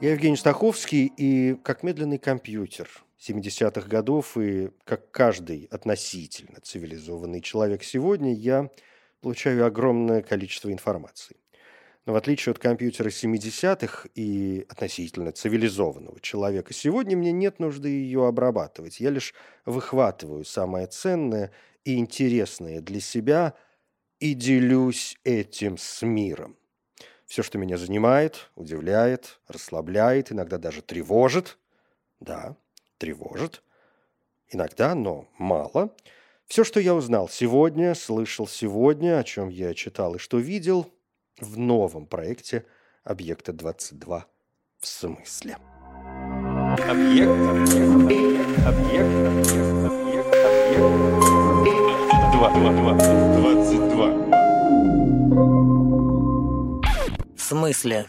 Я Евгений Стаховский, и как медленный компьютер 70-х годов, и как каждый относительно цивилизованный человек сегодня, я получаю огромное количество информации. Но в отличие от компьютера 70-х и относительно цивилизованного человека, сегодня мне нет нужды ее обрабатывать. Я лишь выхватываю самое ценное и интересное для себя и делюсь этим с миром все, что меня занимает, удивляет, расслабляет, иногда даже тревожит. Да, тревожит. Иногда, но мало. Все, что я узнал сегодня, слышал сегодня, о чем я читал и что видел, в новом проекте «Объекта 22» в смысле. Объект, объект, объект, объект, объект, объект, 22, 22. Смысле?